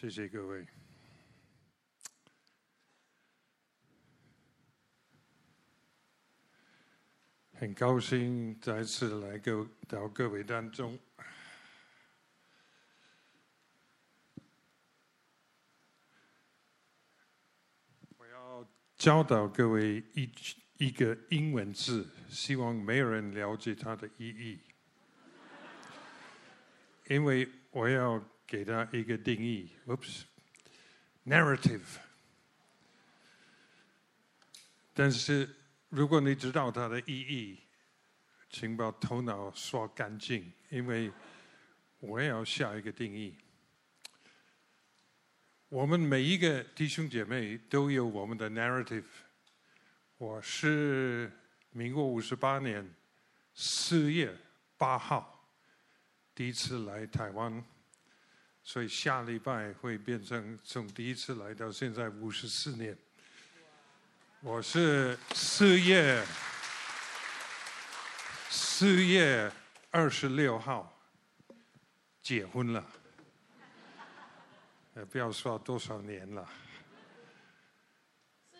谢谢各位，很高兴再次来各到各位当中。我要教导各位一一个英文字，希望没有人了解它的意义。因为我要给他一个定义，Oops，narrative。但是如果你知道它的意义，请把头脑刷干净，因为我也要下一个定义。我们每一个弟兄姐妹都有我们的 narrative。我是民国五十八年四月八号。第一次来台湾，所以下礼拜会变成从第一次来到现在五十四年。我是四月四月二十六号结婚了，也不要说多少年了。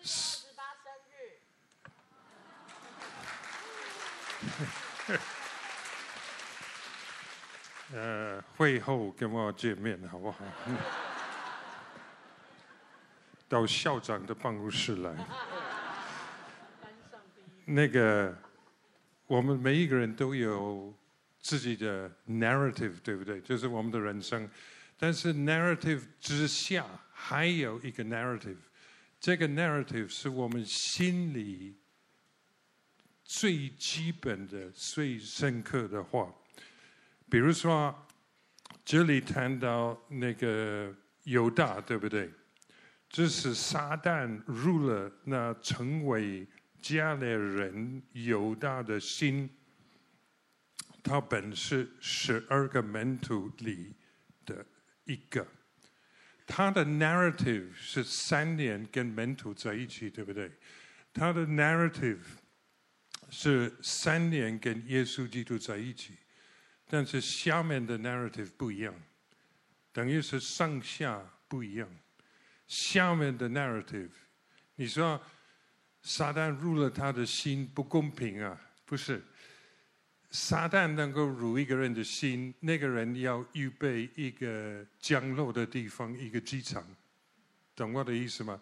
十八生日。呃，会后跟我见面好不好？到校长的办公室来。那个，我们每一个人都有自己的 narrative，对不对？就是我们的人生。但是 narrative 之下还有一个 narrative，这个 narrative 是我们心里最基本的、最深刻的话。比如说，这里谈到那个犹大，对不对？这是撒旦入了那成为加勒人犹大的心。他本是十二个门徒里的一个。他的 narrative 是三年跟门徒在一起，对不对？他的 narrative 是三年跟耶稣基督在一起。但是下面的 narrative 不一样，等于是上下不一样。下面的 narrative，你说撒旦入了他的心不公平啊？不是，撒旦能够入一个人的心，那个人要预备一个降落的地方，一个机场，懂我的意思吗？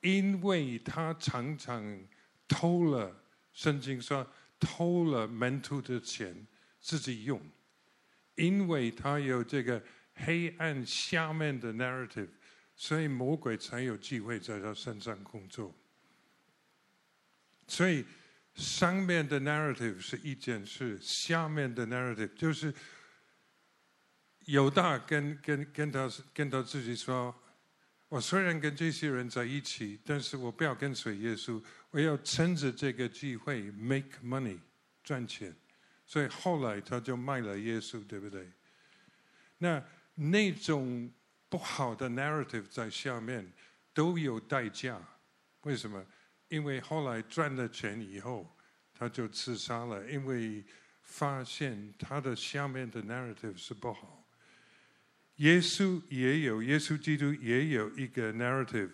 因为他常常偷了，圣经说偷了门徒的钱自己用。因为他有这个黑暗下面的 narrative，所以魔鬼才有机会在他身上工作。所以上面的 narrative 是一件事，下面的 narrative 就是犹大跟跟跟他跟他自己说：“我虽然跟这些人在一起，但是我不要跟随耶稣，我要趁着这个机会 make money 赚钱。”所以后来他就卖了耶稣，对不对？那那种不好的 narrative 在下面都有代价，为什么？因为后来赚了钱以后，他就自杀了，因为发现他的下面的 narrative 是不好。耶稣也有，耶稣基督也有一个 narrative。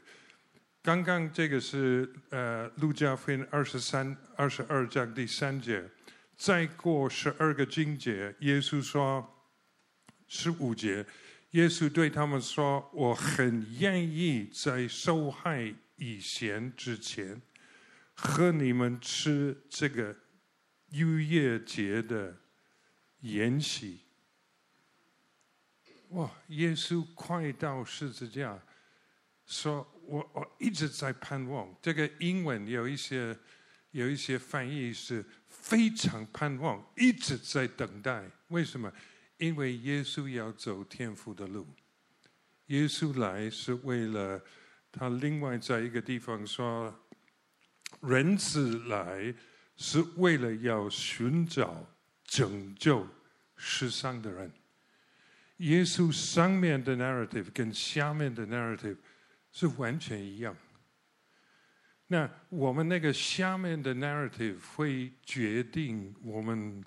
刚刚这个是呃，路加福音二十三、二十二章第三节。再过十二个经节，耶稣说十五节，耶稣对他们说：“我很愿意在受害以前之前，和你们吃这个逾越节的筵席。”哇！耶稣快到十字架，说我我一直在盼望。这个英文有一些有一些翻译是。非常盼望，一直在等待。为什么？因为耶稣要走天父的路。耶稣来是为了他另外在一个地方说，人子来是为了要寻找拯救世上的人。耶稣上面的 narrative 跟下面的 narrative 是完全一样。那我们那个下面的 narrative 会决定我们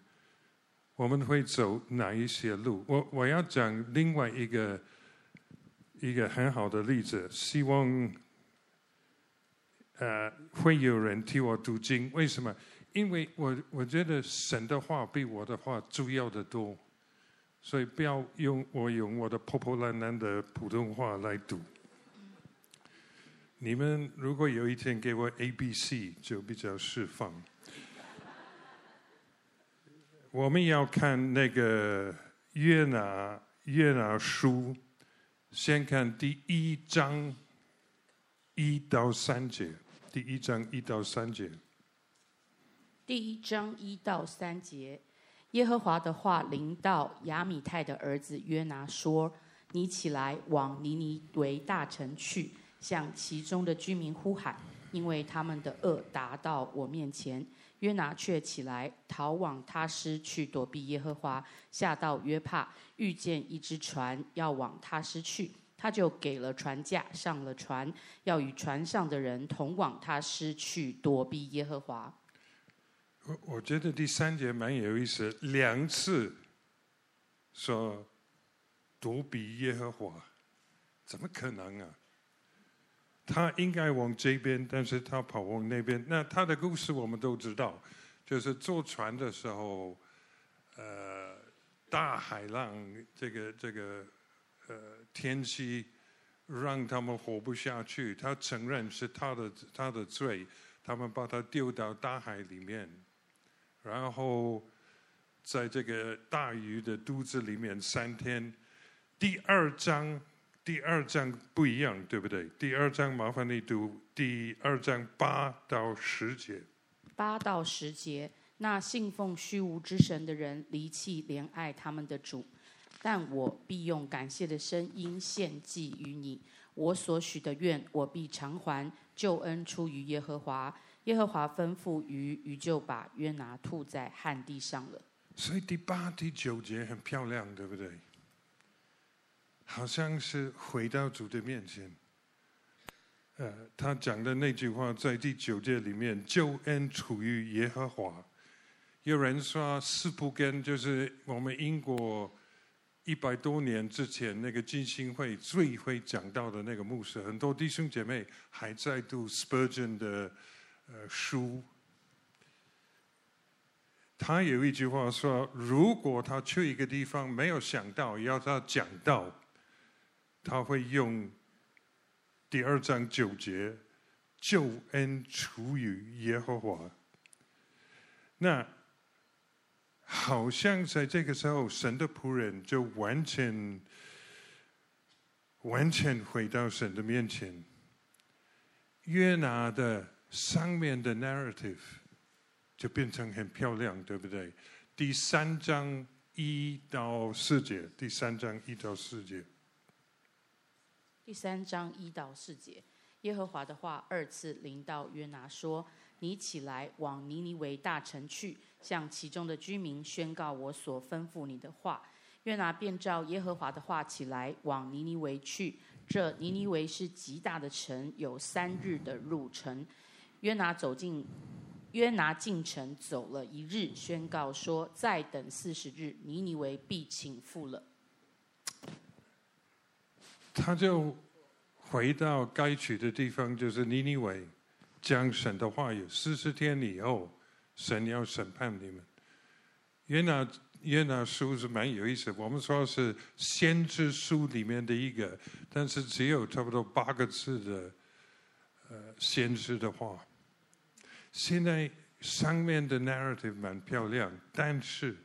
我们会走哪一些路。我我要讲另外一个一个很好的例子，希望呃会有人替我读经。为什么？因为我我觉得神的话比我的话重要的多，所以不要用我用我的破破烂烂的普通话来读。你们如果有一天给我 A B C，就比较释放。我们要看那个约拿约拿书，先看第一章一到三节。第一章一到三节。第一章一到三节，耶和华的话临到亚米太的儿子约拿说：“你起来往尼尼微大城去。”向其中的居民呼喊，因为他们的恶达到我面前。约拿却起来逃往他施去躲避耶和华。下到约帕，遇见一只船要往他施去，他就给了船价，上了船，要与船上的人同往他施去躲避耶和华。我我觉得第三节蛮有意思，两次说躲避耶和华，怎么可能啊？他应该往这边，但是他跑往那边。那他的故事我们都知道，就是坐船的时候，呃，大海浪，这个这个，呃，天气让他们活不下去。他承认是他的他的罪，他们把他丢到大海里面，然后在这个大鱼的肚子里面三天。第二章。第二章不一样，对不对？第二章麻烦你读第二章八到十节。八到十节，那信奉虚无之神的人离弃怜爱他们的主，但我必用感谢的声音献祭于你。我所许的愿，我必偿还。救恩出于耶和华，耶和华吩咐于，于就把约拿吐在旱地上了。所以第八、第九节很漂亮，对不对？好像是回到主的面前。呃，他讲的那句话在第九节里面，救恩出于耶和华。有人说斯布根就是我们英国一百多年之前那个浸信会最会讲到的那个牧师，很多弟兄姐妹还在读 Spurgeon 的呃书。他有一句话说：如果他去一个地方没有想到要他讲到。他会用第二章九节，救恩出于耶和华。那好像在这个时候，神的仆人就完全完全回到神的面前。约拿的上面的 narrative 就变成很漂亮，对不对？第三章一到四节，第三章一到四节。第三章一到四节，耶和华的话二次临到约拿说：“你起来往尼尼微大城去，向其中的居民宣告我所吩咐你的话。”约拿便照耶和华的话起来往尼尼微去。这尼尼微是极大的城，有三日的路程。约拿走进，约拿进城走了一日，宣告说：“再等四十日，尼尼微必倾覆了。”他就回到该去的地方，就是尼尼微，讲神的话有四十天以后，神要审判你们。约拿约拿书是蛮有意思，我们说是先知书里面的一个，但是只有差不多八个字的，呃，先知的话。现在上面的 narrative 蛮漂亮，但是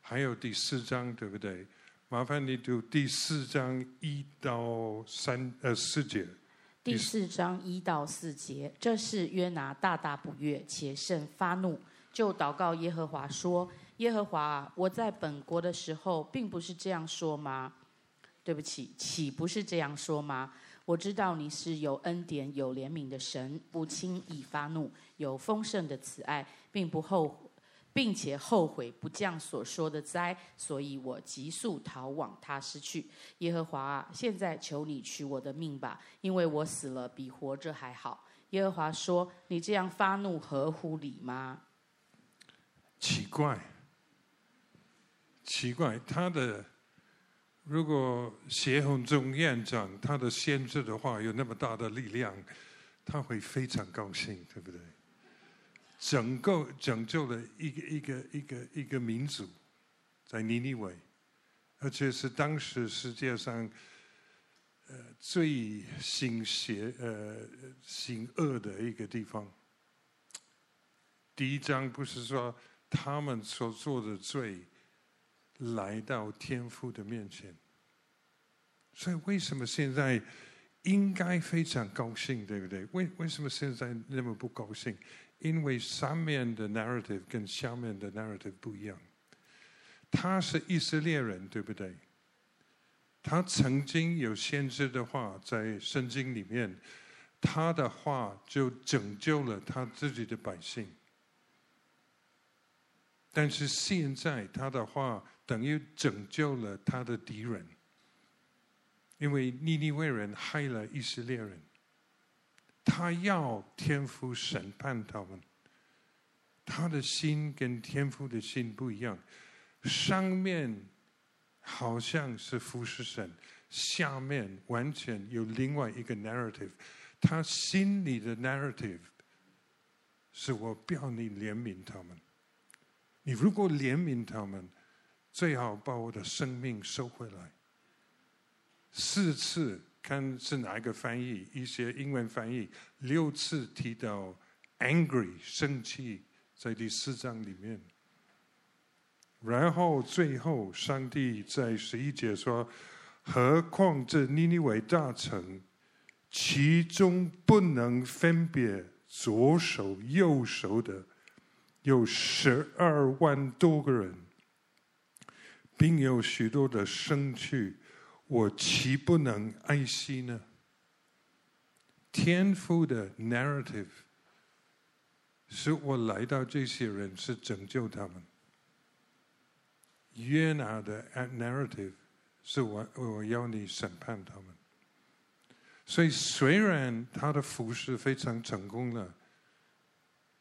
还有第四章，对不对？麻烦你读第四章一到三呃四节。第四章一到四节，这是约拿大大不悦，且甚发怒，就祷告耶和华说：“耶和华，我在本国的时候，并不是这样说吗？对不起，岂不是这样说吗？我知道你是有恩典、有怜悯的神，不轻易发怒，有丰盛的慈爱，并不后悔。”并且后悔不降所说的灾，所以我急速逃往他施去。耶和华啊，现在求你取我的命吧，因为我死了比活着还好。耶和华说：“你这样发怒合乎理吗？”奇怪，奇怪，他的如果谢鸿忠院长他的先知的话有那么大的力量，他会非常高兴，对不对？拯救拯救了一个一个一个一个民族，在尼尼微，而且是当时世界上呃最行邪呃行恶的一个地方。第一章不是说他们所做的罪。来到天父的面前，所以为什么现在应该非常高兴，对不对？为为什么现在那么不高兴？因为上面的 narrative 跟下面的 narrative 不一样。他是以色列人，对不对？他曾经有先知的话在圣经里面，他的话就拯救了他自己的百姓。但是现在他的话。等于拯救了他的敌人，因为尼尼微人害了以色列人，他要天父审判他们，他的心跟天父的心不一样，上面好像是服侍神，下面完全有另外一个 narrative，他心里的 narrative 是我不要你怜悯他们，你如果怜悯他们。最好把我的生命收回来。四次看是哪一个翻译，一些英文翻译六次提到 angry 生气，在第四章里面。然后最后上帝在十一节说：“何况这尼尼微大城，其中不能分别左手右手的，有十二万多个人。”并有许多的生趣，我岂不能爱惜呢？天父的 narrative 是我来到这些人是拯救他们。约拿的 narrative 是我我要你审判他们。所以虽然他的服事非常成功了，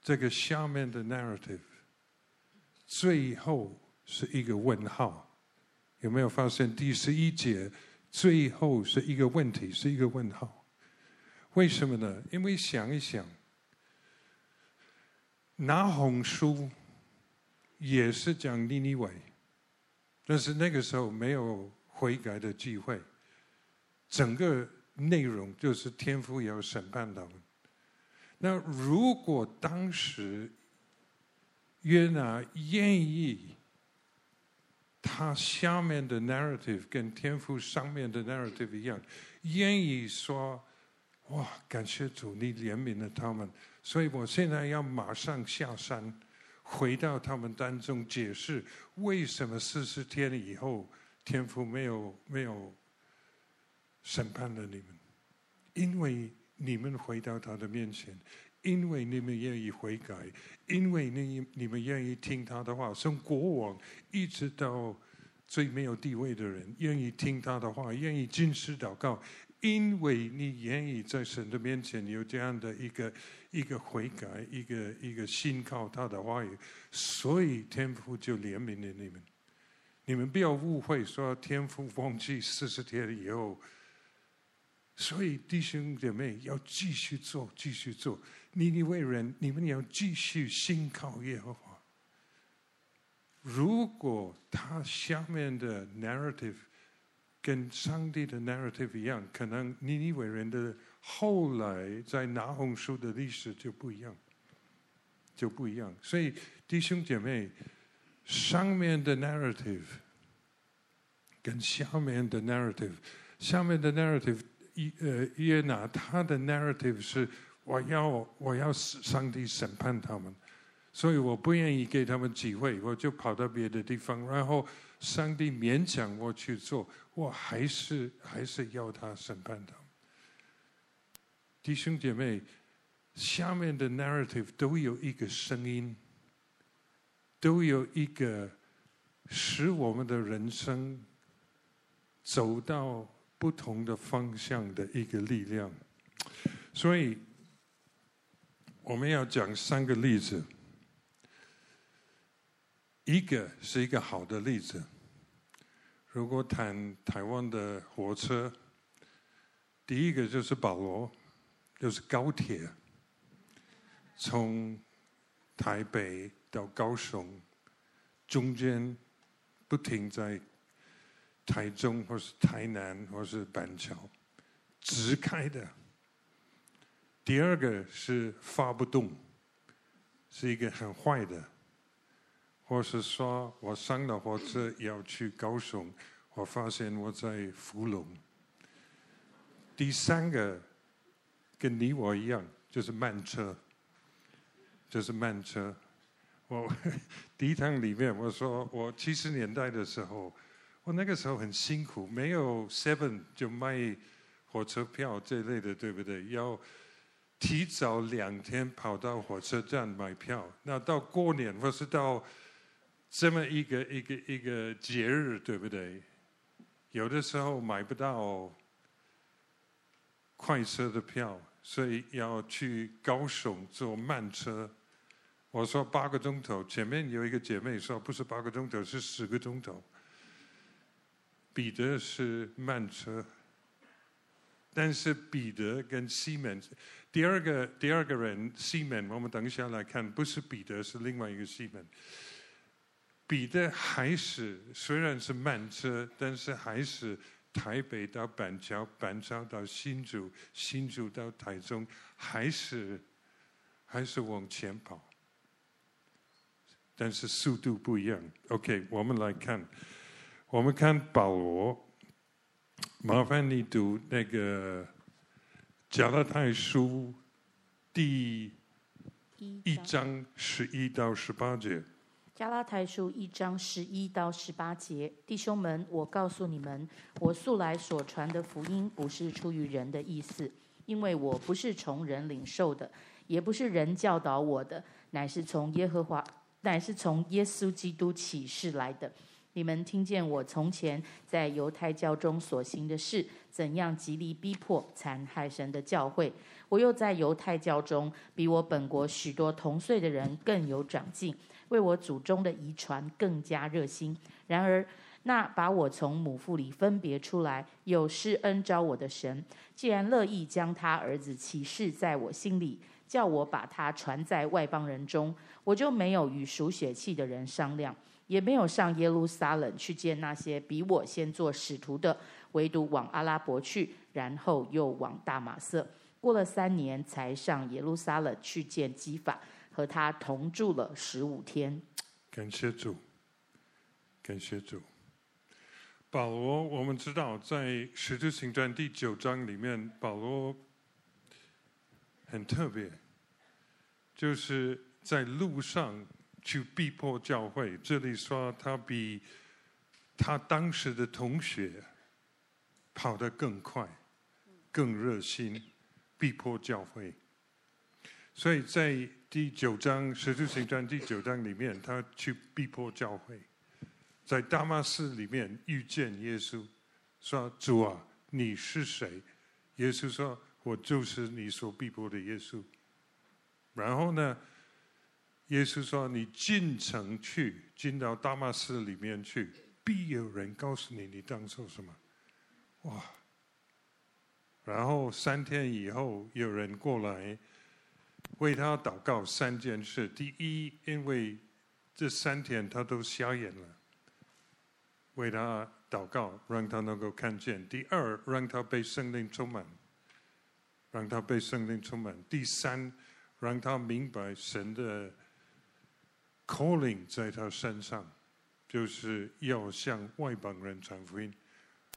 这个下面的 narrative 最后是一个问号。有没有发现第十一节最后是一个问题，是一个问号？为什么呢？因为想一想，拿红书也是讲尼尼微，但是那个时候没有悔改的机会，整个内容就是天父要审判他们。那如果当时约拿愿意，他下面的 narrative 跟天父上面的 narrative 一样，愿意说：“哇，感谢主，你怜悯了他们，所以我现在要马上下山，回到他们当中，解释为什么四十天以后天父没有没有审判了你们，因为你们回到他的面前。”因为你们愿意悔改，因为你你们愿意听他的话，从国王一直到最没有地位的人，愿意听他的话，愿意进食祷告，因为你愿意在神的面前有这样的一个一个悔改，一个一个信靠他的话语，所以天父就怜悯了你们。你们不要误会，说天父忘记四十天以后。所以弟兄姐妹要继续做，继续做。尼尼微人，你们要继续信靠耶和华。如果他下面的 narrative 跟上帝的 narrative 一样，可能尼尼微人的后来在拿红书的历史就不一样，就不一样。所以弟兄姐妹，上面的 narrative 跟下面的 narrative，下面的 narrative。约呃耶拿他的 narrative 是我要我要上帝审判他们，所以我不愿意给他们机会，我就跑到别的地方，然后上帝勉强我去做，我还是还是要他审判他们。弟兄姐妹，下面的 narrative 都有一个声音，都有一个使我们的人生走到。不同的方向的一个力量，所以我们要讲三个例子。一个是一个好的例子，如果谈台湾的火车，第一个就是保罗，就是高铁，从台北到高雄，中间不停在台中或是台南或是板桥，直开的。第二个是发不动，是一个很坏的。或是说我上了火车要去高雄，我发现我在福隆。第三个跟你我一样，就是慢车，就是慢车。我 第一趟里面我说，我七十年代的时候，我那个时候很辛苦，没有 Seven 就卖火车票这类的，对不对？要提早两天跑到火车站买票。那到过年或是到这么一个一个一个节日，对不对？有的时候买不到快车的票，所以要去高雄坐慢车。我说八个钟头，前面有一个姐妹说不是八个钟头，是十个钟头。彼得是慢车，但是彼得跟西门，第二个第二个人西门，我们等一下来看，不是彼得，是另外一个西门。彼得还是虽然是慢车，但是还是台北到板桥，板桥到新竹，新竹到台中，还是还是往前跑，但是速度不一样。OK，我们来看，我们看保罗，麻烦你读那个加拉太书第一章十一到十八节。加拉太书一章十一到十八节，弟兄们，我告诉你们，我素来所传的福音不是出于人的意思，因为我不是从人领受的，也不是人教导我的，乃是从耶和华，乃是从耶稣基督启示来的。你们听见我从前在犹太教中所行的事，怎样极力逼迫、残害神的教会。我又在犹太教中，比我本国许多同岁的人更有长进。为我祖宗的遗传更加热心。然而，那把我从母腹里分别出来，有施恩招我的神，既然乐意将他儿子启示在我心里，叫我把他传在外邦人中，我就没有与属血气的人商量，也没有上耶路撒冷去见那些比我先做使徒的，唯独往阿拉伯去，然后又往大马色。过了三年，才上耶路撒冷去见基法。和他同住了十五天。感谢主，感谢主。保罗，我们知道在《使徒行传》第九章里面，保罗很特别，就是在路上去逼迫教会。这里说他比他当时的同学跑得更快、更热心，逼迫教会。所以在第九章《使徒行传》第九章里面，他去逼迫教会，在大马士里面遇见耶稣，说：“主啊，你是谁？”耶稣说：“我就是你所逼迫的耶稣。”然后呢，耶稣说：“你进城去，进到大马士里面去，必有人告诉你你当做什么。”哇！然后三天以后，有人过来。为他祷告三件事：第一，因为这三天他都瞎眼了，为他祷告，让他能够看见；第二，让他被圣灵充满，让他被圣灵充满；第三，让他明白神的 calling 在他身上，就是要向外邦人传福音。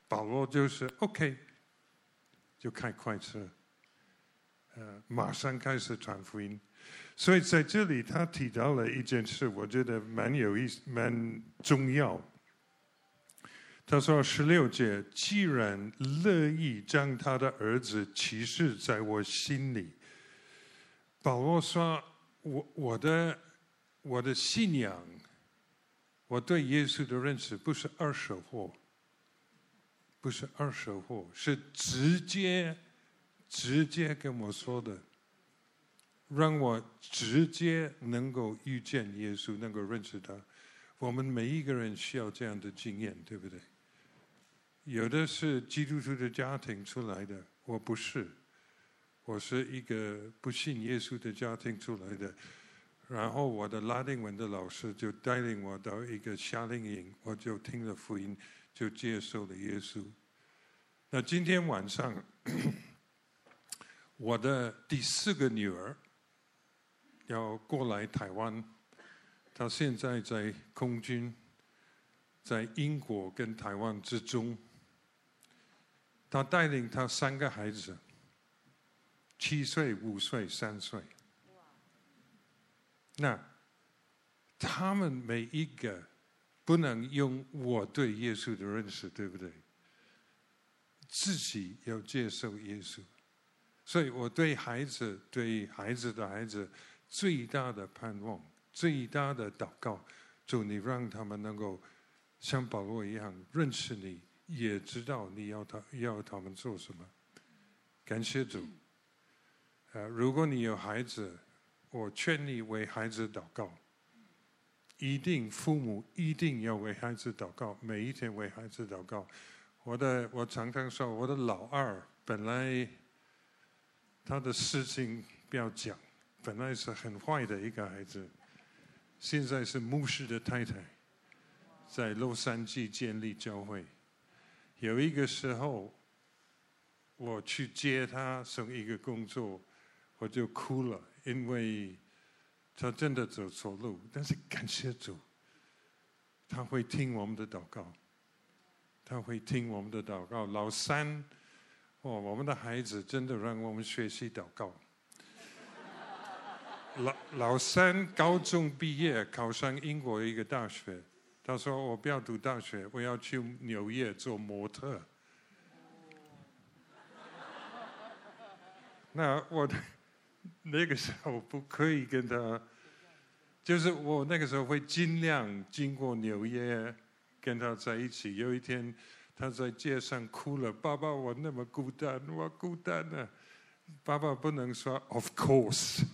保罗就是 OK，就开快车。呃，马上开始传福音，所以在这里他提到了一件事，我觉得蛮有意思、蛮重要。他说十六节，既然乐意将他的儿子启示在我心里，保罗说，我我的我的信仰，我对耶稣的认识不是二手货，不是二手货，是直接。直接跟我说的，让我直接能够遇见耶稣，能够认识他。我们每一个人需要这样的经验，对不对？有的是基督徒的家庭出来的，我不是，我是一个不信耶稣的家庭出来的。然后我的拉丁文的老师就带领我到一个夏令营，我就听了福音，就接受了耶稣。那今天晚上，我的第四个女儿要过来台湾，她现在在空军，在英国跟台湾之中，她带领她三个孩子，七岁、五岁、三岁。那他们每一个不能用我对耶稣的认识，对不对？自己要接受耶稣，所以我对孩子、对孩子的孩子最大的盼望、最大的祷告，就你让他们能够像保罗一样认识你，也知道你要他要他们做什么。感谢主。呃，如果你有孩子。我劝你为孩子祷告，一定父母一定要为孩子祷告，每一天为孩子祷告。我的我常常说，我的老二本来他的事情不要讲，本来是很坏的一个孩子，现在是牧师的太太，在洛杉矶建立教会。有一个时候，我去接他从一个工作，我就哭了。因为他真的走错路，但是感谢主，他会听我们的祷告，他会听我们的祷告。老三，哦，我们的孩子真的让我们学习祷告。老老三高中毕业，考上英国一个大学，他说：“我不要读大学，我要去纽约做模特。”那我的。那个时候不可以跟他，就是我那个时候会尽量经过纽约跟他在一起。有一天他在街上哭了：“爸爸，我那么孤单，我孤单啊！”爸爸不能说 “Of course”。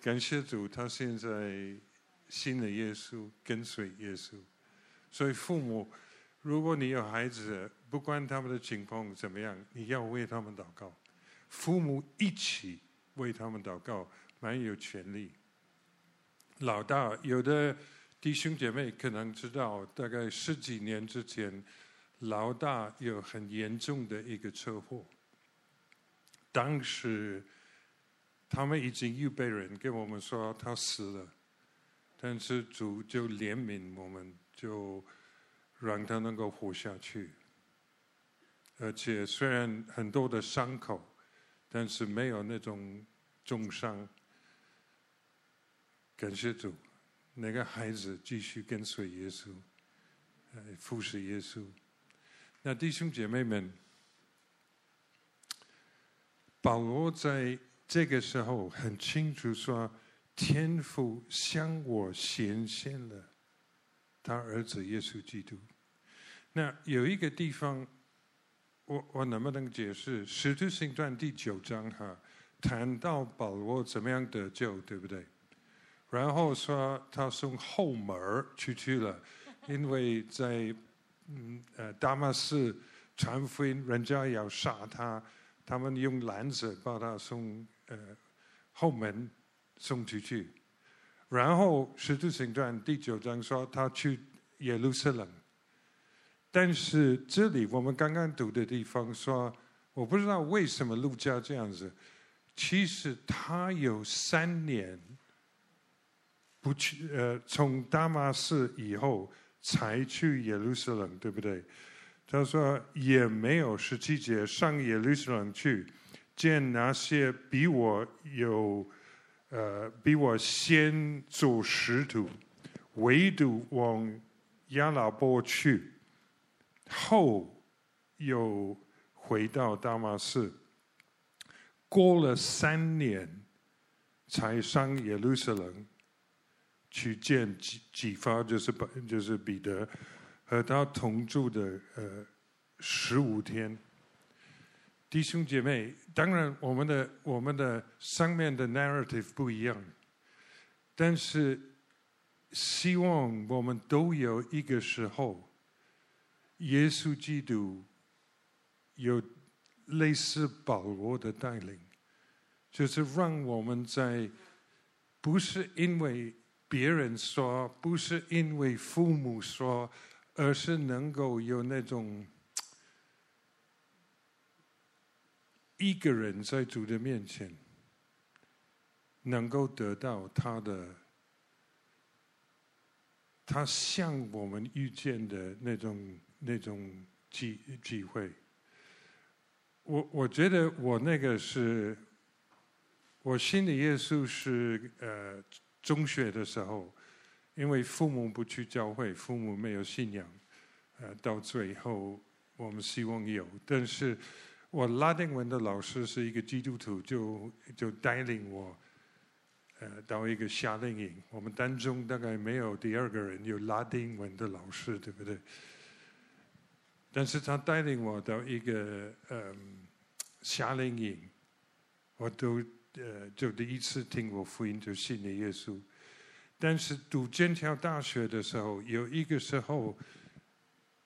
感谢主，他现在信了耶稣，跟随耶稣。所以父母，如果你有孩子，不管他们的情况怎么样，你要为他们祷告。父母一起为他们祷告，蛮有权利。老大，有的弟兄姐妹可能知道，大概十几年之前，老大有很严重的一个车祸。当时他们已经预备人跟我们说他死了，但是主就怜悯我们，就让他能够活下去。而且虽然很多的伤口，但是没有那种重伤。感谢主，那个孩子继续跟随耶稣，服侍耶稣。那弟兄姐妹们，保罗在这个时候很清楚说，天父向我显现了他儿子耶稣基督。那有一个地方。我我能不能解释《使徒行传》第九章哈，谈到保罗怎么样得救，对不对？然后说他从后门出去了，因为在嗯呃大马士传福音，人家要杀他，他们用篮子把他从呃后门送出去。然后《使徒行传》第九章说他去耶路撒冷。但是这里我们刚刚读的地方说，我不知道为什么陆家这样子。其实他有三年不去，呃，从大马士以后才去耶路撒冷，对不对？他说也没有十七节上耶路撒冷去见那些比我有，呃，比我先做使徒，唯独往亚拉伯去。后又回到大马士，过了三年才上耶路撒冷去见几几发，就是就是彼得和他同住的呃十五天。弟兄姐妹，当然我们的我们的上面的 narrative 不一样，但是希望我们都有一个时候，耶稣基督有类似保罗的带领，就是让我们在不是因为别人说，不是因为父母说，而是能够有那种 一个人在主的面前，能够得到他的。他像我们遇见的那种那种机机会，我我觉得我那个是，我信的耶稣是呃中学的时候，因为父母不去教会，父母没有信仰，呃到最后我们希望有，但是我拉丁文的老师是一个基督徒，就就带领我。呃，到一个夏令营，我们当中大概没有第二个人有拉丁文的老师，对不对？但是他带领我到一个呃夏令营，我都呃就第一次听过福音，就信了耶稣。但是读剑桥大学的时候，有一个时候，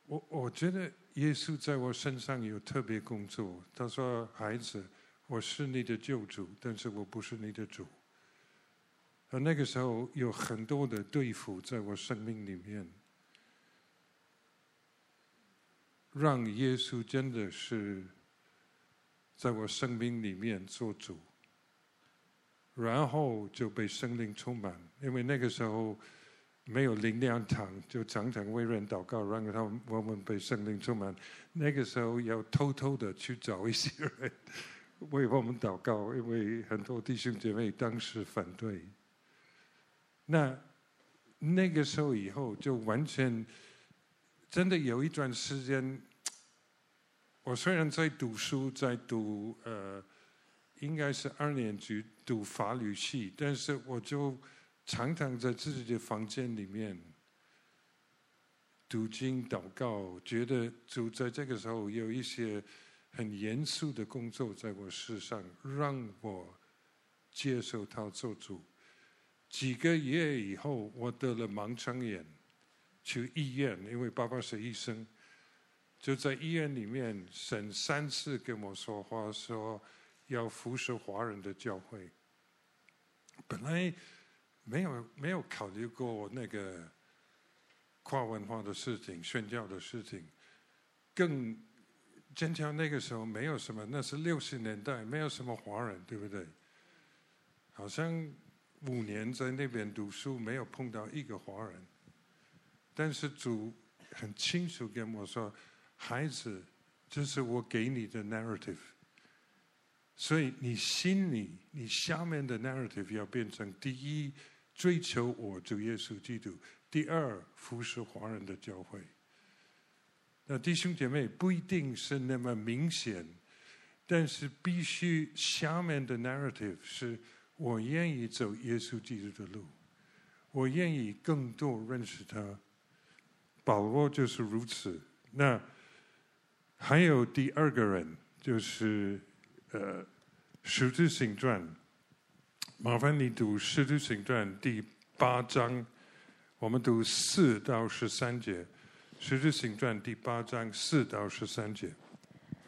我我觉得耶稣在我身上有特别工作。他说：“孩子，我是你的救主，但是我不是你的主。”而那个时候有很多的对付在我生命里面，让耶稣真的是在我生命里面做主，然后就被圣灵充满。因为那个时候没有灵粮堂，就常常为人祷告，让他们我们被圣灵充满。那个时候要偷偷的去找一些人为我们祷告，因为很多弟兄姐妹当时反对。那那个时候以后，就完全真的有一段时间，我虽然在读书，在读呃，应该是二年级读法律系，但是我就常常在自己的房间里面读经祷告，觉得就在这个时候有一些很严肃的工作在我身上，让我接受他做主。几个月以后，我得了盲肠炎，去医院，因为爸爸是医生，就在医院里面，神三次跟我说话，说要服侍华人的教会。本来没有没有考虑过那个跨文化的事情、宣教的事情，更剑桥那个时候没有什么，那是六十年代，没有什么华人，对不对？好像。五年在那边读书，没有碰到一个华人。但是主很清楚跟我说：“孩子，这是我给你的 narrative。所以你心里，你下面的 narrative 要变成：第一，追求我主耶稣基督；第二，服侍华人的教会。那弟兄姐妹不一定是那么明显，但是必须下面的 narrative 是。”我愿意走耶稣基督的路，我愿意更多认识他。保罗就是如此。那还有第二个人，就是呃《使徒行传》。麻烦你读《使徒行传》第八章，我们读四到十三节。《使徒行传》第八章四到十三节。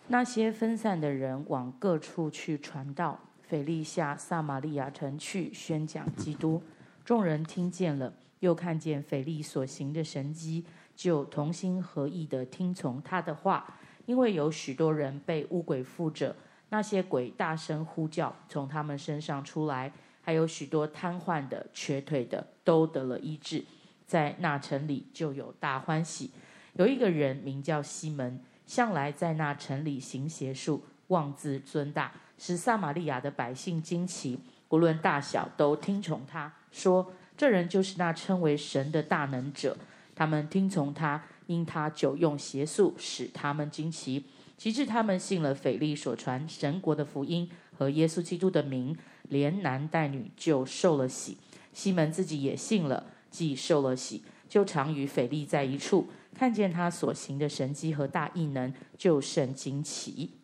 那些分散的人往各处去传道。腓利下撒玛利亚城去宣讲基督，众人听见了，又看见腓利所行的神迹，就同心合意的听从他的话。因为有许多人被巫鬼附着，那些鬼大声呼叫，从他们身上出来，还有许多瘫痪的、瘸腿的，都得了医治。在那城里就有大欢喜。有一个人名叫西门，向来在那城里行邪术，妄自尊大。使撒玛利亚的百姓惊奇，无论大小都听从他，说：“这人就是那称为神的大能者。”他们听从他，因他久用邪术，使他们惊奇。直至他们信了腓力所传神国的福音和耶稣基督的名，连男带女就受了洗。西门自己也信了，既受了洗，就常与腓力在一处，看见他所行的神迹和大异能，就甚惊奇。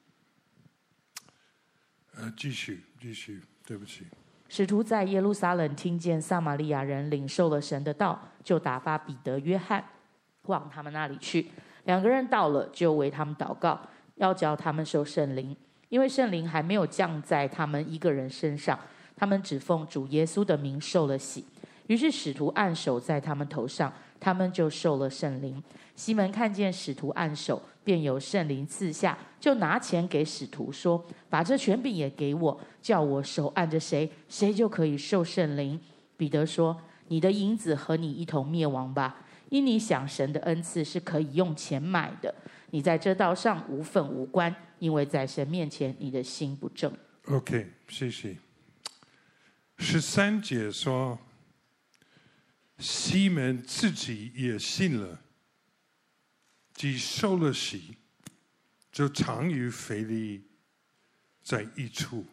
呃，继续，继续，对不起。使徒在耶路撒冷听见撒玛利亚人领受了神的道，就打发彼得、约翰往他们那里去。两个人到了，就为他们祷告，要叫他们受圣灵，因为圣灵还没有降在他们一个人身上。他们只奉主耶稣的名受了洗。于是使徒按手在他们头上，他们就受了圣灵。西门看见使徒按手，便有圣灵赐下，就拿钱给使徒说：“把这权柄也给我，叫我手按着谁，谁就可以受圣灵。”彼得说：“你的银子和你一同灭亡吧，因你想神的恩赐是可以用钱买的。你在这道上无份无关，因为在神面前你的心不正。” OK，谢谢。十三节说，西门自己也信了。既受了洗，就常与腓力在一处。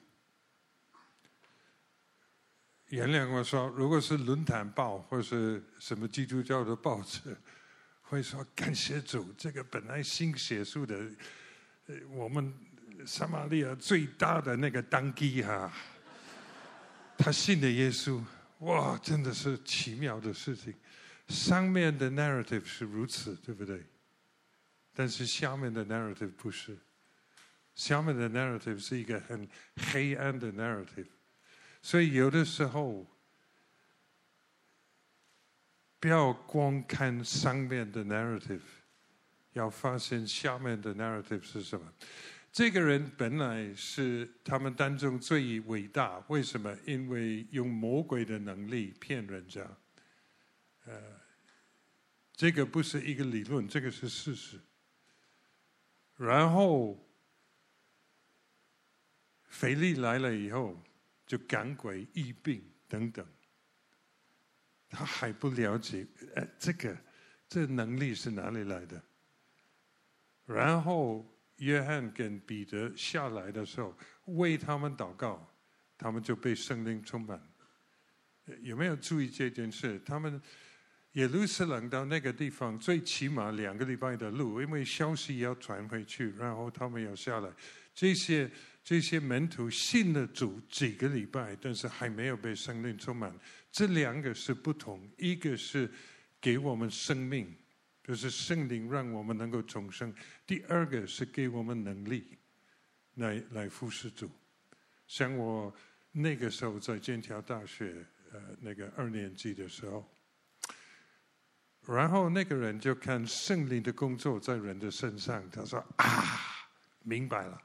原谅我说，如果是论坛报或是什么基督教的报纸，会说感谢主，这个本来新写书的，我们撒玛利亚最大的那个当机哈，他信的耶稣，哇，真的是奇妙的事情。上面的 narrative 是如此，对不对？但是下面的 narrative 不是，下面的 narrative 是一个很黑暗的 narrative，所以有的时候不要光看上面的 narrative，要发现下面的 narrative 是什么。这个人本来是他们当中最伟大，为什么？因为用魔鬼的能力骗人家。呃，这个不是一个理论，这个是事实。然后，腓力来了以后，就赶鬼、医病等等。他还不了解，哎，这个这能力是哪里来的？然后，约翰跟彼得下来的时候，为他们祷告，他们就被圣灵充满。有没有注意这件事？他们。耶路撒冷到那个地方，最起码两个礼拜的路，因为消息要传回去，然后他们要下来。这些这些门徒信了主几个礼拜，但是还没有被圣灵充满。这两个是不同，一个是给我们生命，就是圣灵让我们能够重生；第二个是给我们能力来来服侍主。像我那个时候在剑桥大学，呃，那个二年级的时候。然后那个人就看圣灵的工作在人的身上，他说：“啊，明白了，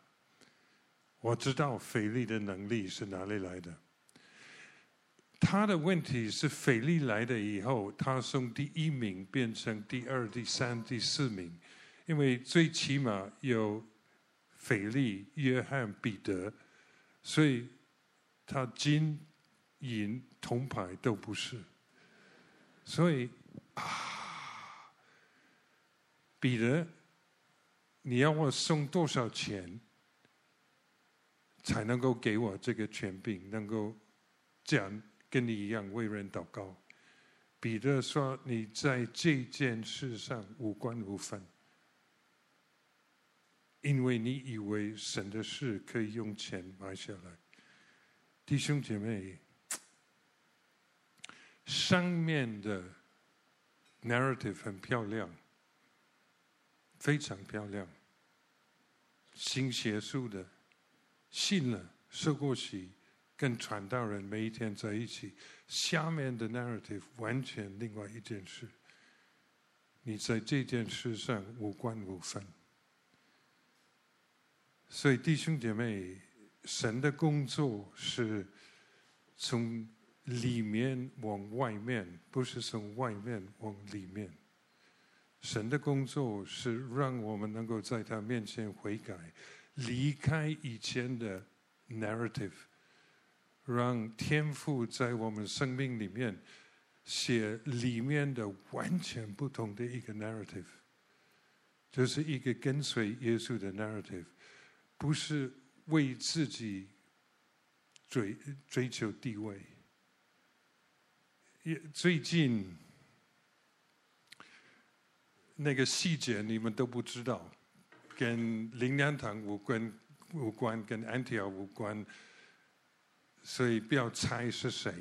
我知道腓力的能力是哪里来的。他的问题是腓力来的以后，他从第一名变成第二、第三、第四名，因为最起码有腓力、约翰、彼得，所以他金银铜牌都不是，所以。”啊，彼得，你要我送多少钱才能够给我这个权柄，能够这样跟你一样为人祷告？彼得说：“你在这件事上无官无分，因为你以为神的事可以用钱买下来。”弟兄姐妹，上面的。Narrative 很漂亮，非常漂亮。新写书的，信了，受过洗，跟传道人每一天在一起。下面的 Narrative 完全另外一件事。你在这件事上无关无分。所以弟兄姐妹，神的工作是从。里面往外面，不是从外面往里面。神的工作是让我们能够在他面前悔改，离开以前的 narrative，让天赋在我们生命里面写里面的完全不同的一个 narrative，就是一个跟随耶稣的 narrative，不是为自己追追求地位。也最近那个细节你们都不知道，跟灵粮堂无关，无关跟安提阿无关。所以不要猜是谁。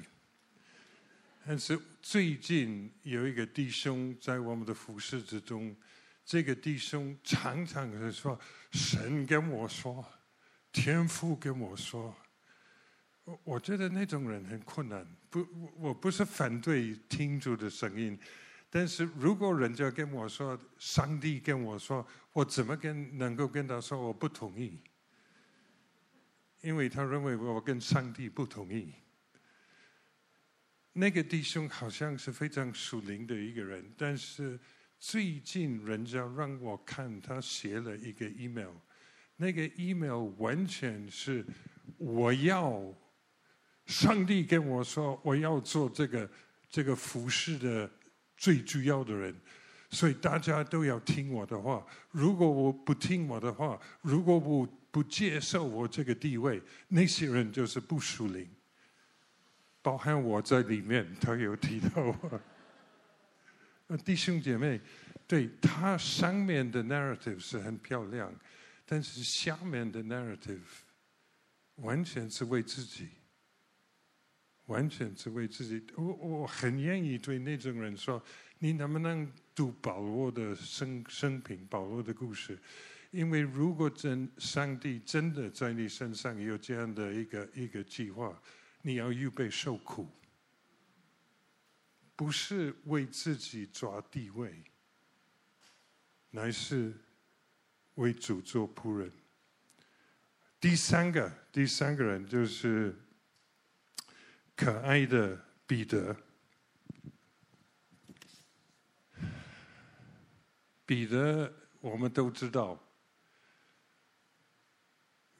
但是最近有一个弟兄在我们的服侍之中，这个弟兄常常是说：“神跟我说，天父跟我说。”我我觉得那种人很困难。不，我不是反对听主的声音，但是如果人家跟我说，上帝跟我说，我怎么跟能够跟他说我不同意？因为他认为我跟上帝不同意。那个弟兄好像是非常属灵的一个人，但是最近人家让我看他写了一个 email，那个 email 完全是我要上帝跟我说我要做这个这个服侍的最主要的人，所以大家都要听我的话。如果我不听我的话，如果我不接受我这个地位，那些人就是不属灵。包含我在里面，他有提到我。弟兄姐妹，对他上面的 narrative 是很漂亮，但是下面的 narrative 完全是为自己，完全是为自己。我我很愿意对那种人说：你能不能读保罗的生生平，保罗的故事？因为如果真上帝真的在你身上有这样的一个一个计划。你要预备受苦，不是为自己抓地位，乃是为主做仆人。第三个，第三个人就是可爱的彼得。彼得，我们都知道，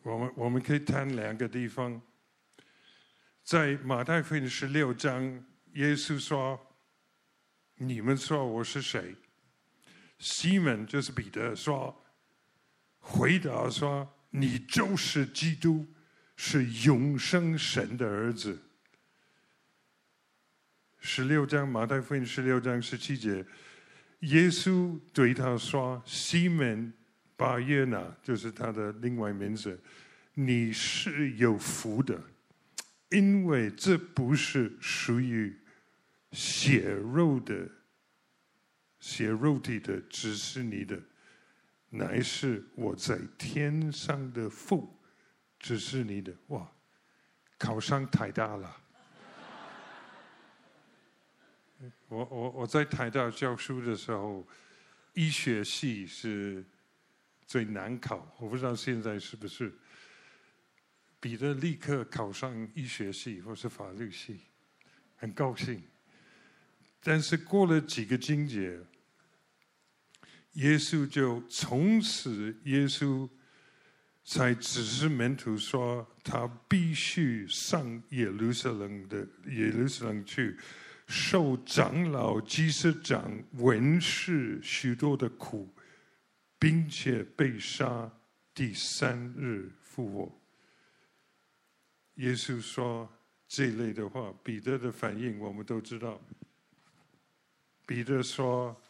我们我们可以谈两个地方。在马太福音十六章，耶稣说：“你们说我是谁？”西门就是彼得说：“回答说，你就是基督，是永生神的儿子。”十六章马太福音十六章十七节，耶稣对他说：“西门巴约拿，就是他的另外名字，你是有福的。”因为这不是属于血肉的、血肉体的，只是你的，乃是我在天上的父只是你的。哇，考上台大了！我我我在台大教书的时候，医学系是最难考，我不知道现在是不是。彼得立刻考上医学系或是法律系，很高兴。但是过了几个经节，耶稣就从此，耶稣才指示门徒说，他必须上耶路撒冷的耶路撒冷去，受长老、祭司长、文士许多的苦，并且被杀，第三日复活。耶稣说这类的话，彼得的反应我们都知道。彼得说：“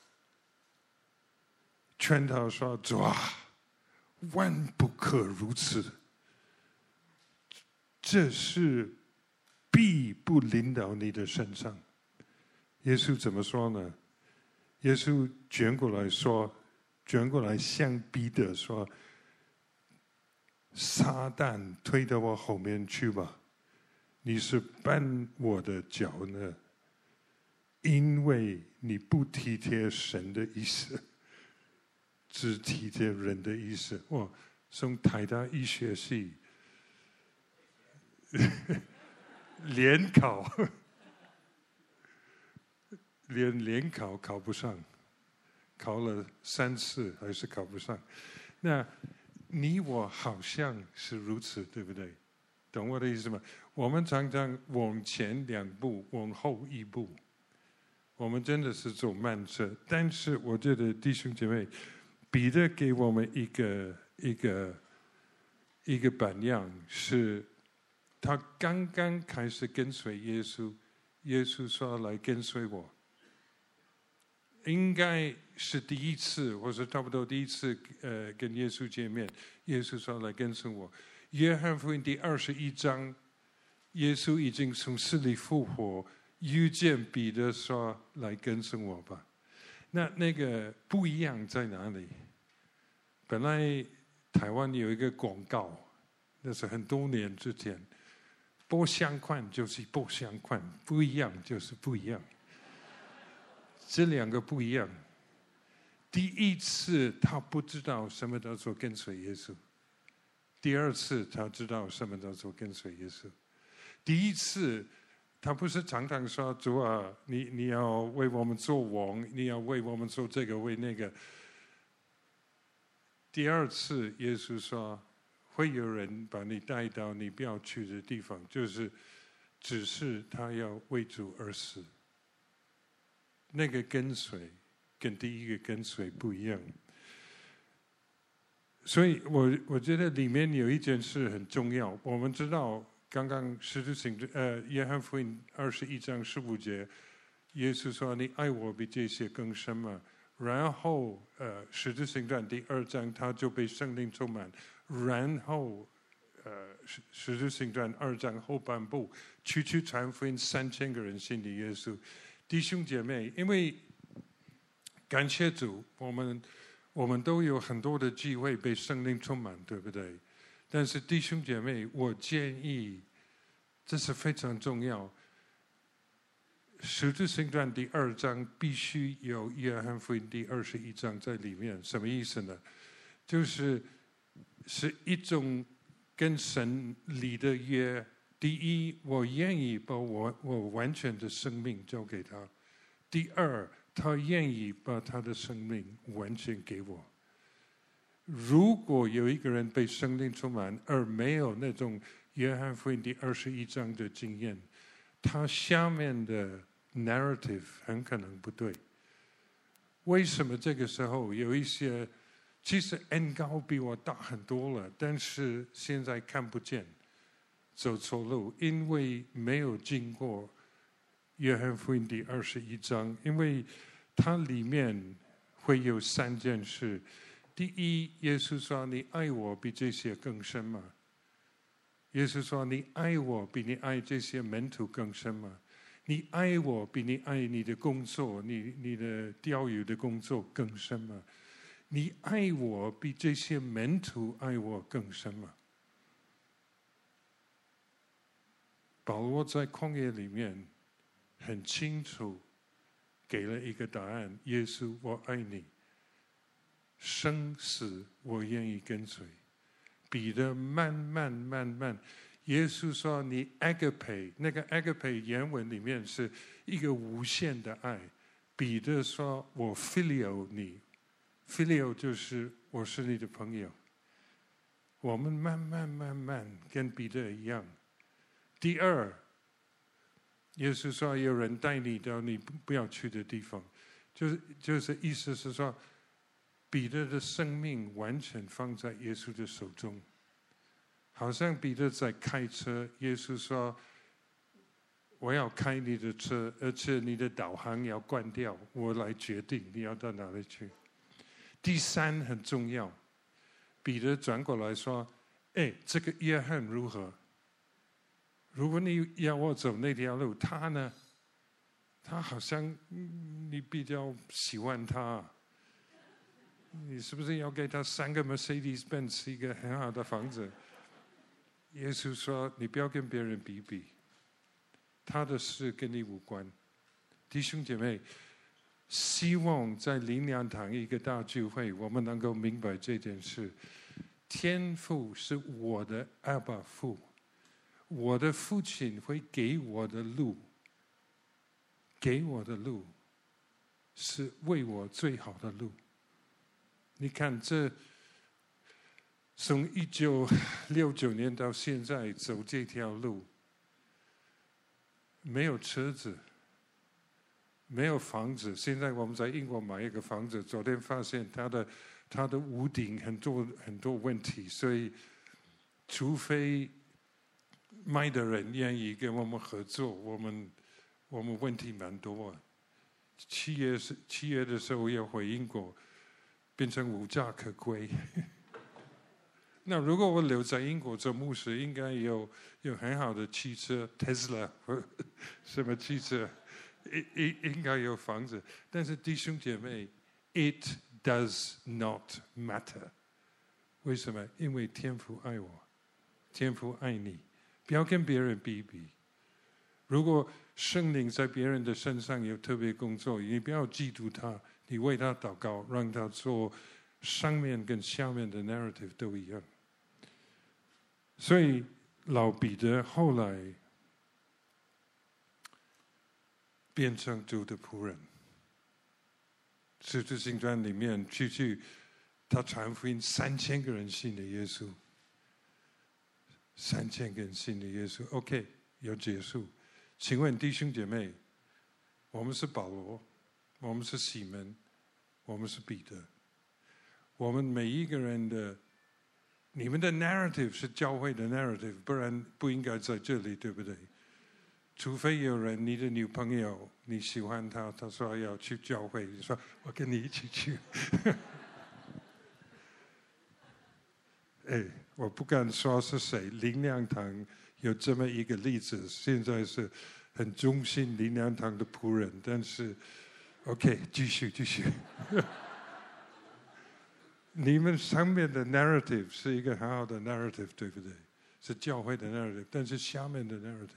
劝他说，主啊，万不可如此。这是必不临到你的身上。”耶稣怎么说呢？耶稣卷过来说，卷过来向彼得说。撒旦推到我后面去吧！你是绊我的脚呢，因为你不体贴神的意思，只体贴人的意思。哇，从台大医学系 联考，连联考考不上，考了三次还是考不上。那。你我好像是如此，对不对？懂我的意思吗？我们常常往前两步，往后一步，我们真的是走慢车。但是我觉得弟兄姐妹，彼得给我们一个一个一个榜样，是他刚刚开始跟随耶稣，耶稣说来跟随我。应该是第一次，或者差不多第一次，呃，跟耶稣见面。耶稣说：“来跟随我。”约翰福音第二十一章，耶稣已经从死里复活，遇见彼得说：“来跟随我吧。”那那个不一样在哪里？本来台湾有一个广告，那是很多年之前，不相关就是不相关，不一样就是不一样。这两个不一样。第一次他不知道什么叫做跟随耶稣，第二次他知道什么叫做跟随耶稣。第一次。他不是常常说：“主啊，你你要为我们做王，你要为我们做这个为那个。”第二次，耶稣说：“会有人把你带到你不要去的地方，就是只是他要为主而死。”那个跟随跟第一个跟随不一样，所以我我觉得里面有一件事很重要，我们知道。刚刚使徒行传，呃，约翰福音二十一章十五节，耶稣说：“你爱我比这些更深吗？”然后，呃，使徒行传第二章，他就被圣灵充满。然后，呃，使使徒行传二章后半部，区区传福音，三千个人信的耶稣。弟兄姐妹，因为感谢主，我们我们都有很多的机会被圣灵充满，对不对？但是弟兄姐妹，我建议，这是非常重要。使徒行传第二章必须有约翰福音第二十一章在里面，什么意思呢？就是是一种跟神立的约。第一，我愿意把我我完全的生命交给他；第二，他愿意把他的生命完全给我。如果有一个人被生命充满，而没有那种约翰福音第二十一章的经验，他下面的 narrative 很可能不对。为什么这个时候有一些其实恩高比我大很多了，但是现在看不见，走错路，因为没有经过约翰福音第二十一章，因为它里面会有三件事。第一，耶稣说：“你爱我比这些更深吗？”耶稣说：“你爱我比你爱这些门徒更深吗？你爱我比你爱你的工作、你你的钓鱼的工作更深吗？你爱我比这些门徒爱我更深吗？”保罗在旷野里面很清楚给了一个答案：“耶稣，我爱你。”生死我愿意跟随，彼得慢慢慢慢，耶稣说你 agape，那个 agape 原文里面是一个无限的爱。彼得说我 phileo 你，phileo 就是我是你的朋友。我们慢慢慢慢跟彼得一样。第二，耶稣说有人带你到你不要去的地方，就是就是意思是说。彼得的生命完全放在耶稣的手中，好像彼得在开车，耶稣说：“我要开你的车，而且你的导航要关掉，我来决定你要到哪里去。”第三很重要，彼得转过来说：“哎，这个约翰如何？如果你要我走那条路，他呢？他好像你比较喜欢他。”你是不是要给他三个 Mercedes Benz 一个很好的房子？耶稣说：“你不要跟别人比比，他的事跟你无关。”弟兄姐妹，希望在灵粮堂一个大聚会，我们能够明白这件事：天父是我的阿爸父，我的父亲会给我的路，给我的路是为我最好的路。你看，这从一九六九年到现在走这条路，没有车子，没有房子。现在我们在英国买一个房子，昨天发现它的它的屋顶很多很多问题，所以除非卖的人愿意跟我们合作，我们我们问题蛮多。七月是七月的时候要回英国。变成无家可归，那如果我留在英国做牧师，应该有有很好的汽车，Tesla 或 什么汽车，应应应该有房子。但是弟兄姐妹，It does not matter。为什么？因为天父爱我，天父爱你，不要跟别人比比。如果圣灵在别人的身上有特别工作，你不要嫉妒他，你为他祷告，让他做。上面跟下面的 narrative 都一样，所以老彼得后来变成主的仆人。使徒行传里面，去去他传福音，三千个人信了耶稣，三千个人信了耶稣。OK，要结束，请问弟兄姐妹，我们是保罗，我们是西门，我们是彼得。我们每一个人的，你们的 narrative 是教会的 narrative，不然不应该在这里，对不对？除非有人，你的女朋友你喜欢她，她说要去教会，你说我跟你一起去。哎，我不敢说是谁，灵粮堂有这么一个例子，现在是很忠心灵粮堂的仆人，但是 OK，继续继续。你们上面的 narrative 是一个很好的 narrative，对不对？是教会的 narrative，但是下面的 narrative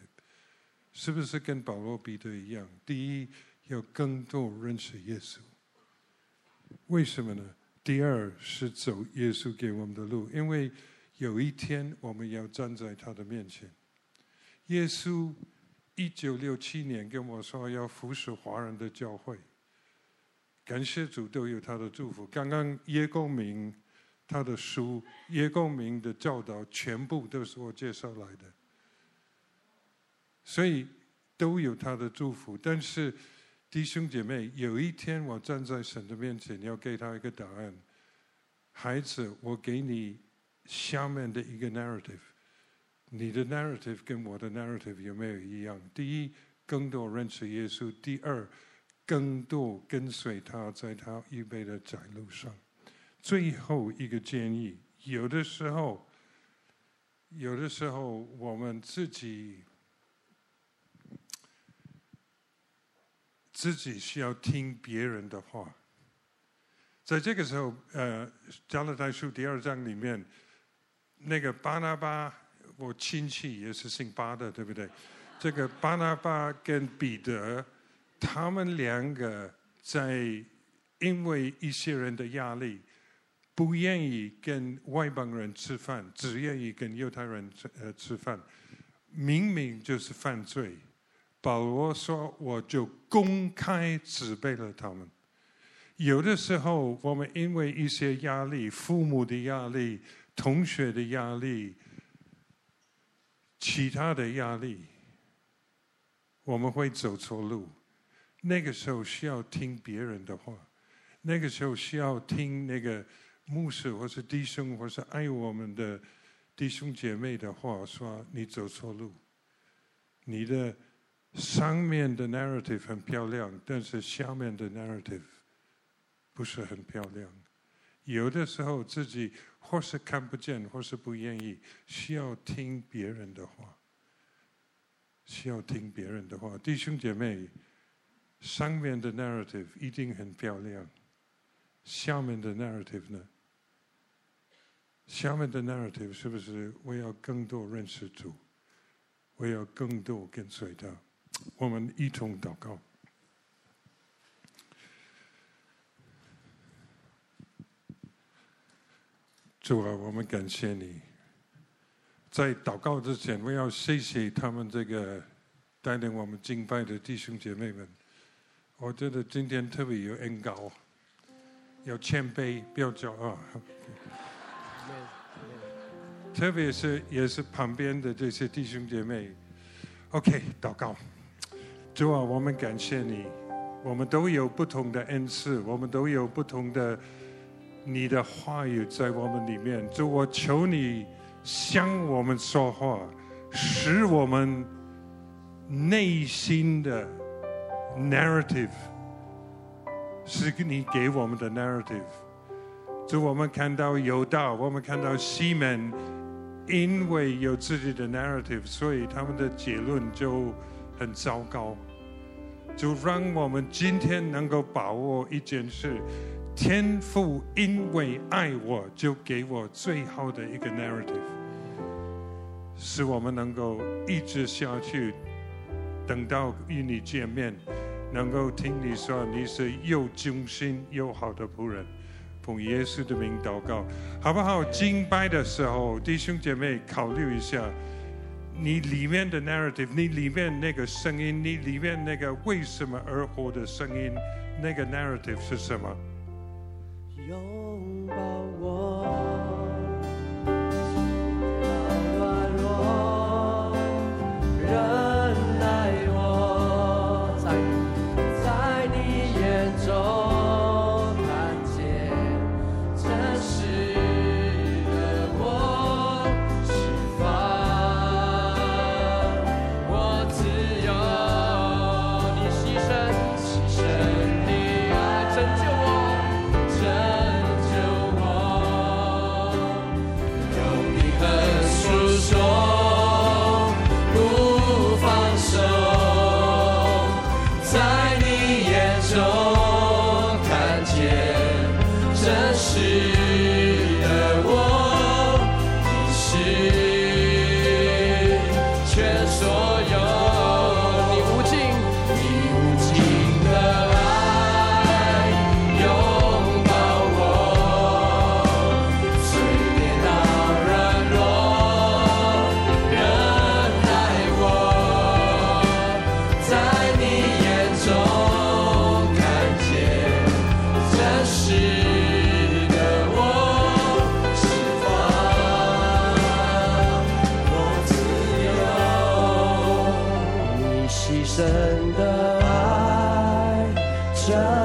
是不是跟保罗彼得一样？第一，要更多认识耶稣。为什么呢？第二是走耶稣给我们的路，因为有一天我们要站在他的面前。耶稣一九六七年跟我说要服侍华人的教会。感谢主，都有他的祝福。刚刚叶公明他的书，叶公明的教导，全部都是我介绍来的，所以都有他的祝福。但是弟兄姐妹，有一天我站在神的面前，要给他一个答案。孩子，我给你下面的一个 narrative，你的 narrative 跟我的 narrative 有没有一样？第一，更多认识耶稣；第二。更多跟随他，在他预备的窄路上。最后一个建议：有的时候，有的时候我们自己自己需要听别人的话。在这个时候，呃，《加拉太书》第二章里面，那个巴拿巴，我亲戚也是姓巴的，对不对？这个巴拿巴跟彼得。他们两个在因为一些人的压力，不愿意跟外邦人吃饭，只愿意跟犹太人吃呃吃饭，明明就是犯罪。保罗说：“我就公开责备了他们。”有的时候，我们因为一些压力，父母的压力、同学的压力、其他的压力，我们会走错路。那个时候需要听别人的话，那个时候需要听那个牧师或是弟兄或是爱我们的弟兄姐妹的话，说你走错路，你的上面的 narrative 很漂亮，但是下面的 narrative 不是很漂亮。有的时候自己或是看不见，或是不愿意，需要听别人的话，需要听别人的话，弟兄姐妹。上面的 narrative 一定很漂亮，下面的 narrative 呢？下面的 narrative 是不是我要更多认识主，我要更多跟随他？我们一同祷告。主啊，我们感谢你。在祷告之前，我要谢谢他们这个带领我们敬拜的弟兄姐妹们。我觉得今天特别有恩膏，有谦卑，不要骄傲。特别是也是旁边的这些弟兄姐妹，OK，祷告。主啊，我们感谢你，我们都有不同的恩赐，我们都有不同的你的话语在我们里面。主，我求你向我们说话，使我们内心的。narrative 是你给我们的 narrative，就我们看到犹大，我们看到西门，因为有自己的 narrative，所以他们的结论就很糟糕。就让我们今天能够把握一件事：天父因为爱我，就给我最好的一个 narrative，使我们能够一直下去，等到与你见面，能够听你说你是又忠心又好的仆人，奉耶稣的名祷告，好不好？敬拜的时候，弟兄姐妹考虑一下。你里面的 narrative，你里面那个声音，你里面那个为什么而活的声音，那个 narrative 是什么？拥抱我。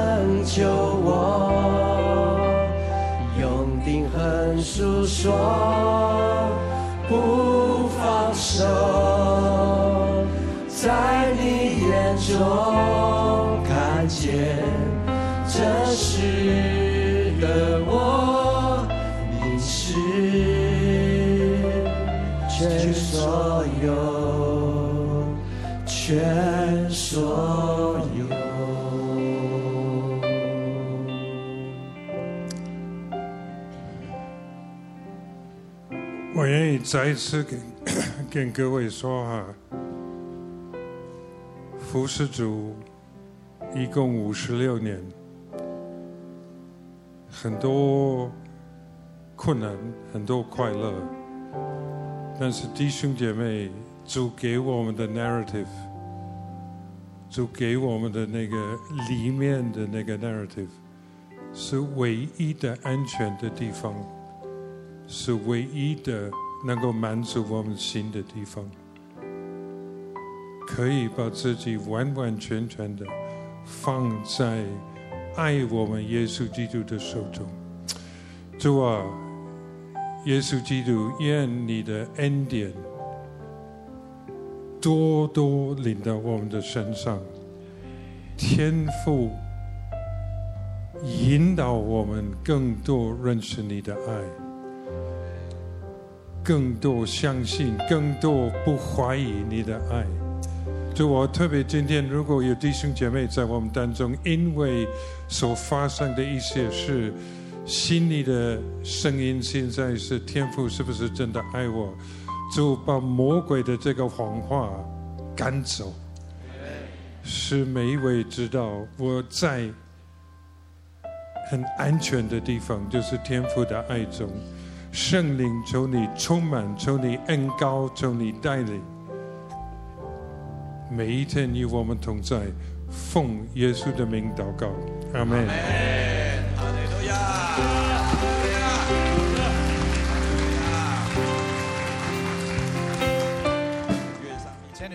拯救我用定恨诉说不放手在你眼中。再一次跟跟各位说哈，服侍主一共五十六年，很多困难，很多快乐，但是弟兄姐妹，主给我们的 narrative，主给我们的那个里面的那个 narrative，是唯一的安全的地方，是唯一的。能够满足我们心的地方，可以把自己完完全全的放在爱我们耶稣基督的手中。主啊，耶稣基督，愿你的恩典多多领到我们的身上，天赋引导我们更多认识你的爱。更多相信，更多不怀疑你的爱。就我特别今天，如果有弟兄姐妹在我们当中，因为所发生的一些事，心里的声音现在是天父是不是真的爱我？就把魔鬼的这个谎话赶走，使每一位知道我在很安全的地方，就是天父的爱中。圣灵，求你充满，求你恩高，求你带领，每一天与我们同在，奉耶稣的名祷告，阿门。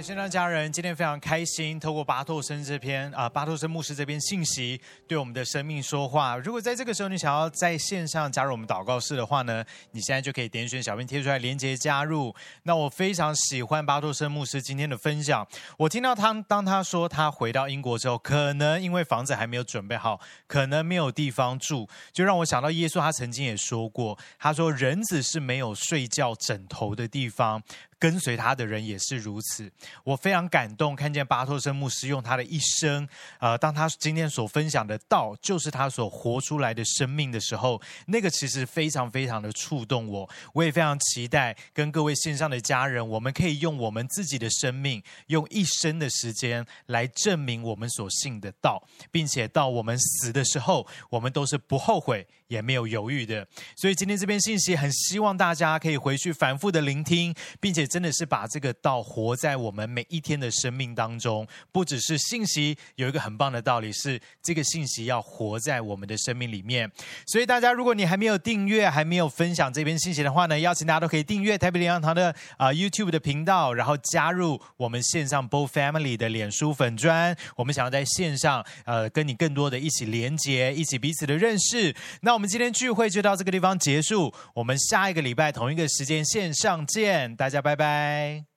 线上家人，今天非常开心，透过巴托森这篇啊、巴托森牧师这篇信息，对我们的生命说话。如果在这个时候你想要在线上加入我们祷告室的话呢，你现在就可以点选小编贴出来连接加入。那我非常喜欢巴托森牧师今天的分享。我听到他当他说他回到英国之后，可能因为房子还没有准备好，可能没有地方住，就让我想到耶稣他曾经也说过，他说人子是没有睡觉枕头的地方。跟随他的人也是如此，我非常感动，看见巴托森牧师用他的一生，呃，当他今天所分享的道就是他所活出来的生命的时候，那个其实非常非常的触动我。我也非常期待跟各位线上的家人，我们可以用我们自己的生命，用一生的时间来证明我们所信的道，并且到我们死的时候，我们都是不后悔也没有犹豫的。所以今天这篇信息，很希望大家可以回去反复的聆听，并且。真的是把这个道活在我们每一天的生命当中，不只是信息，有一个很棒的道理是，这个信息要活在我们的生命里面。所以大家，如果你还没有订阅，还没有分享这篇信息的话呢，邀请大家都可以订阅台北灵粮堂的啊、YouTube 的频道，然后加入我们线上 Bold Family 的脸书粉专。我们想要在线上呃跟你更多的一起连接，一起彼此的认识。那我们今天聚会就到这个地方结束，我们下一个礼拜同一个时间线上见，大家拜。拜。拜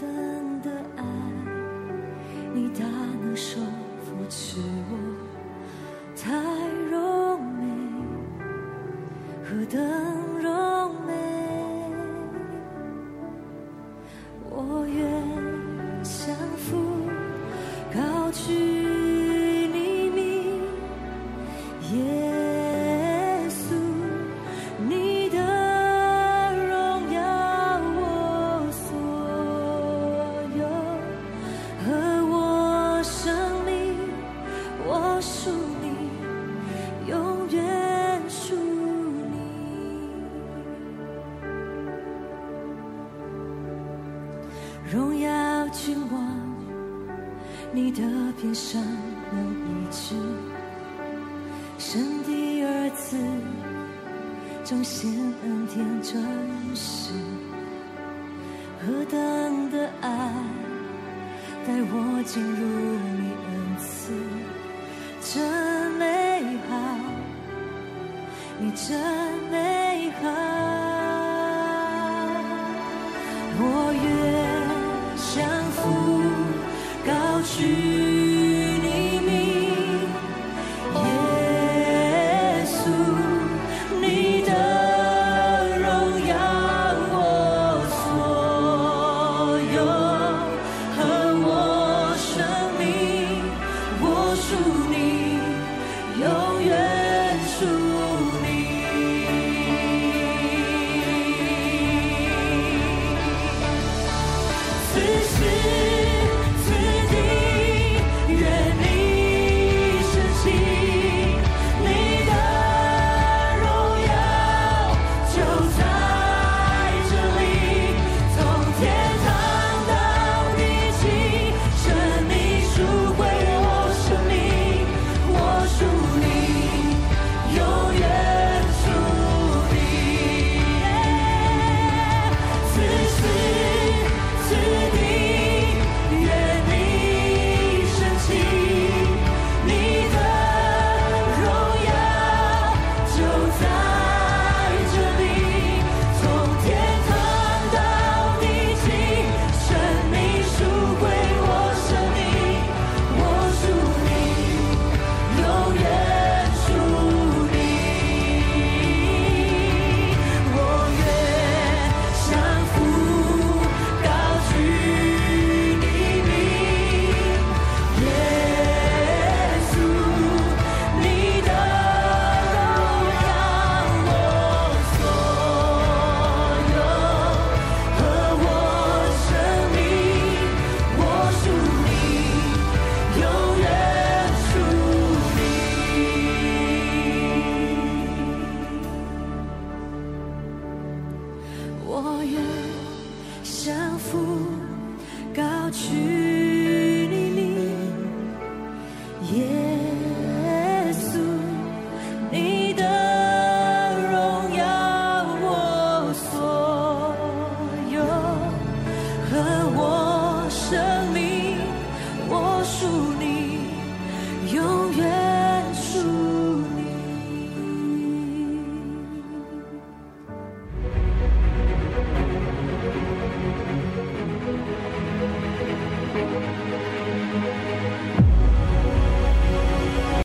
的